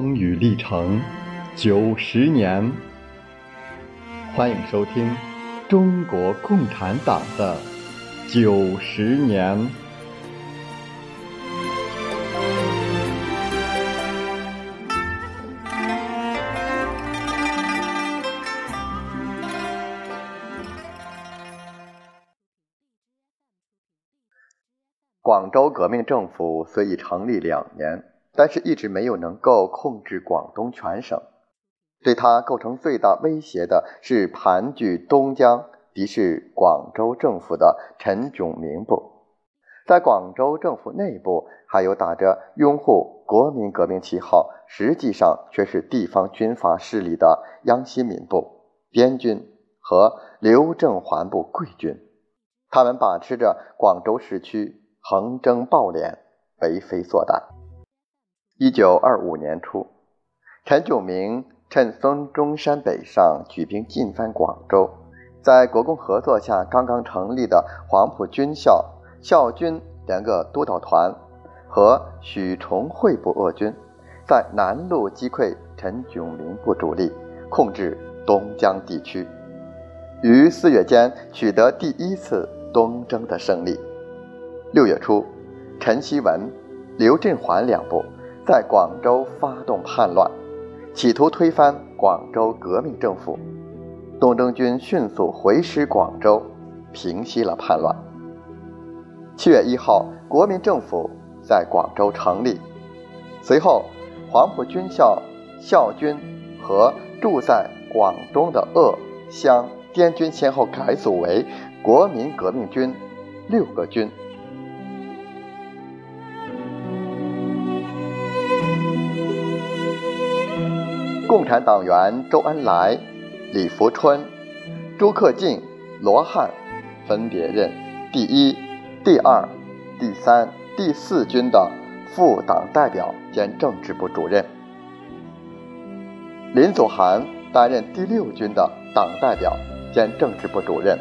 风雨历程九十年，欢迎收听中国共产党的九十年。广州革命政府虽已成立两年。但是，一直没有能够控制广东全省。对他构成最大威胁的是盘踞东江、敌视广州政府的陈炯明部。在广州政府内部，还有打着拥护国民革命旗号，实际上却是地方军阀势力的杨新民部、边军和刘正环部桂军。他们把持着广州市区，横征暴敛，为非作歹。一九二五年初，陈炯明趁孙中山北上，举兵进犯广州。在国共合作下刚刚成立的黄埔军校校军两个督导团和许崇惠部鄂军，在南路击溃陈炯明部主力，控制东江地区，于四月间取得第一次东征的胜利。六月初，陈锡文、刘振环两部。在广州发动叛乱，企图推翻广州革命政府。东征军迅速回师广州，平息了叛乱。七月一号，国民政府在广州成立。随后，黄埔军校校军和驻在广东的鄂、湘、滇军先后改组为国民革命军六个军。共产党员周恩来、李福春、朱克敬、罗汉分别任第一、第二、第三、第四军的副党代表兼政治部主任。林祖涵担任第六军的党代表兼政治部主任，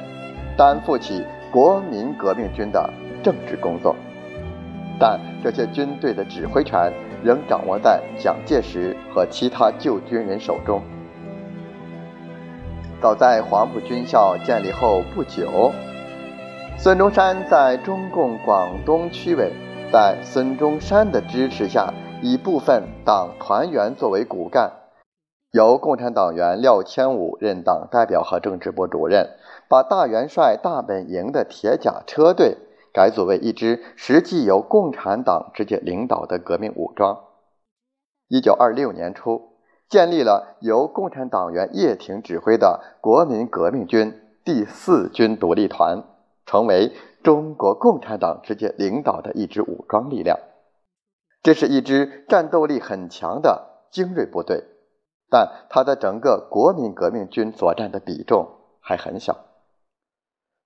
担负起国民革命军的政治工作。但这些军队的指挥权。仍掌握在蒋介石和其他旧军人手中。早在黄埔军校建立后不久，孙中山在中共广东区委，在孙中山的支持下，以部分党团员作为骨干，由共产党员廖千武任党代表和政治部主任，把大元帅大本营的铁甲车队。改组为一支实际由共产党直接领导的革命武装。一九二六年初，建立了由共产党员叶挺指挥的国民革命军第四军独立团，成为中国共产党直接领导的一支武装力量。这是一支战斗力很强的精锐部队，但它在整个国民革命军所占的比重还很小。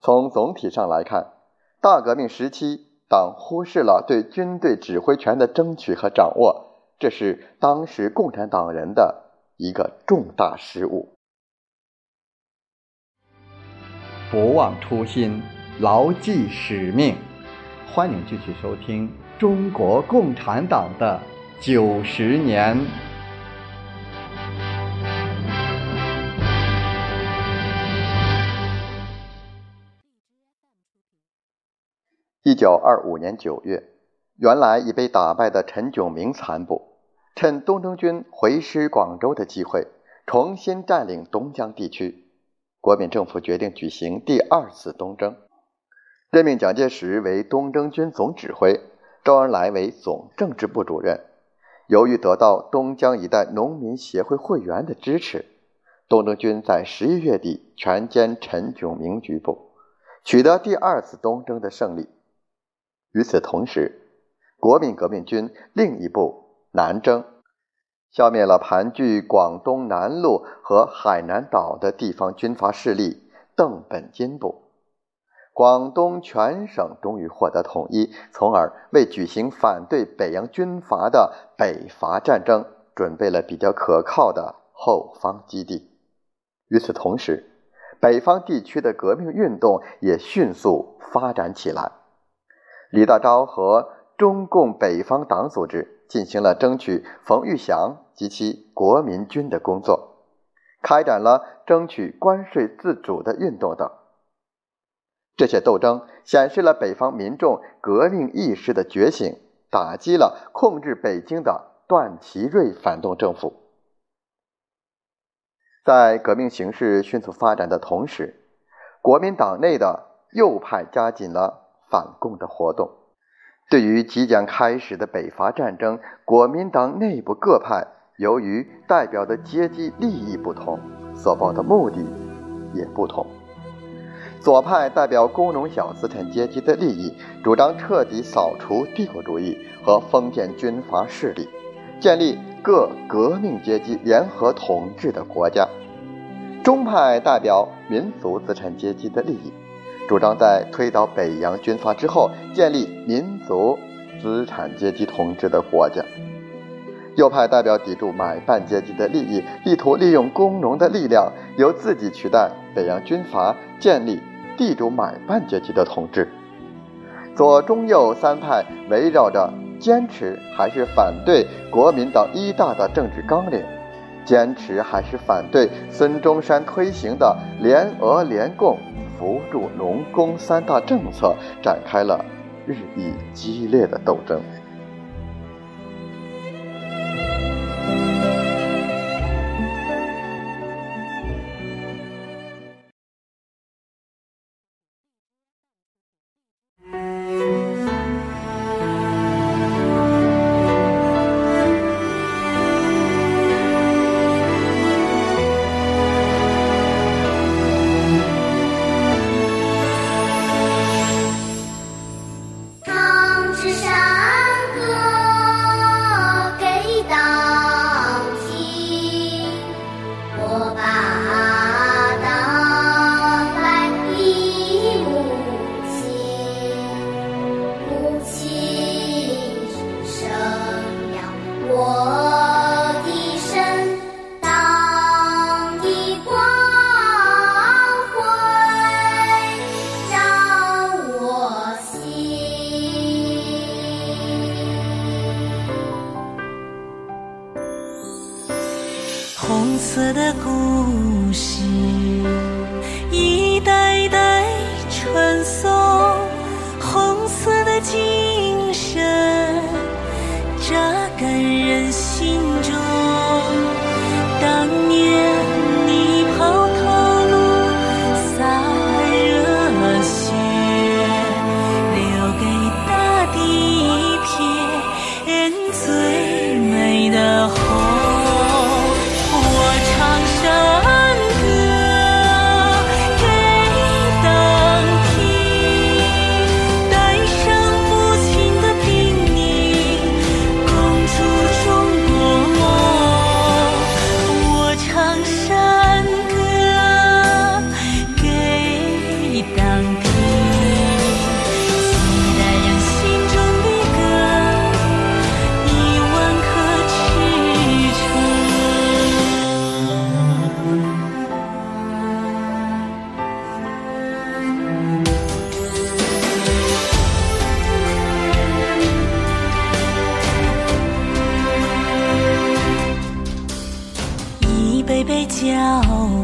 从总体上来看，大革命时期，党忽视了对军队指挥权的争取和掌握，这是当时共产党人的一个重大失误。不忘初心，牢记使命。欢迎继续收听中国共产党的九十年。一九二五年九月，原来已被打败的陈炯明残部，趁东征军回师广州的机会，重新占领东江地区。国民政府决定举行第二次东征，任命蒋介石为东征军总指挥，周恩来为总政治部主任。由于得到东江一带农民协会会员的支持，东征军在十一月底全歼陈炯明局部，取得第二次东征的胜利。与此同时，国民革命军另一部南征，消灭了盘踞广东南路和海南岛的地方军阀势力邓本金部。广东全省终于获得统一，从而为举行反对北洋军阀的北伐战争准备了比较可靠的后方基地。与此同时，北方地区的革命运动也迅速发展起来。李大钊和中共北方党组织进行了争取冯玉祥及其国民军的工作，开展了争取关税自主的运动等。这些斗争显示了北方民众革命意识的觉醒，打击了控制北京的段祺瑞反动政府。在革命形势迅速发展的同时，国民党内的右派加紧了反共的活动。对于即将开始的北伐战争，国民党内部各派由于代表的阶级利益不同，所抱的目的也不同。左派代表工农小资产阶级的利益，主张彻底扫除帝国主义和封建军阀势力，建立各革命阶级联合统治的国家。中派代表民族资产阶级的利益，主张在推倒北洋军阀之后，建立民族资产阶级统治的国家。右派代表抵住买办阶级的利益，力图利用工农的力量，由自己取代北洋军阀，建立。地主买办阶级的统治，左中右三派围绕着坚持还是反对国民党一大的政治纲领，坚持还是反对孙中山推行的联俄联共、扶助农工三大政策，展开了日益激烈的斗争。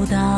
当。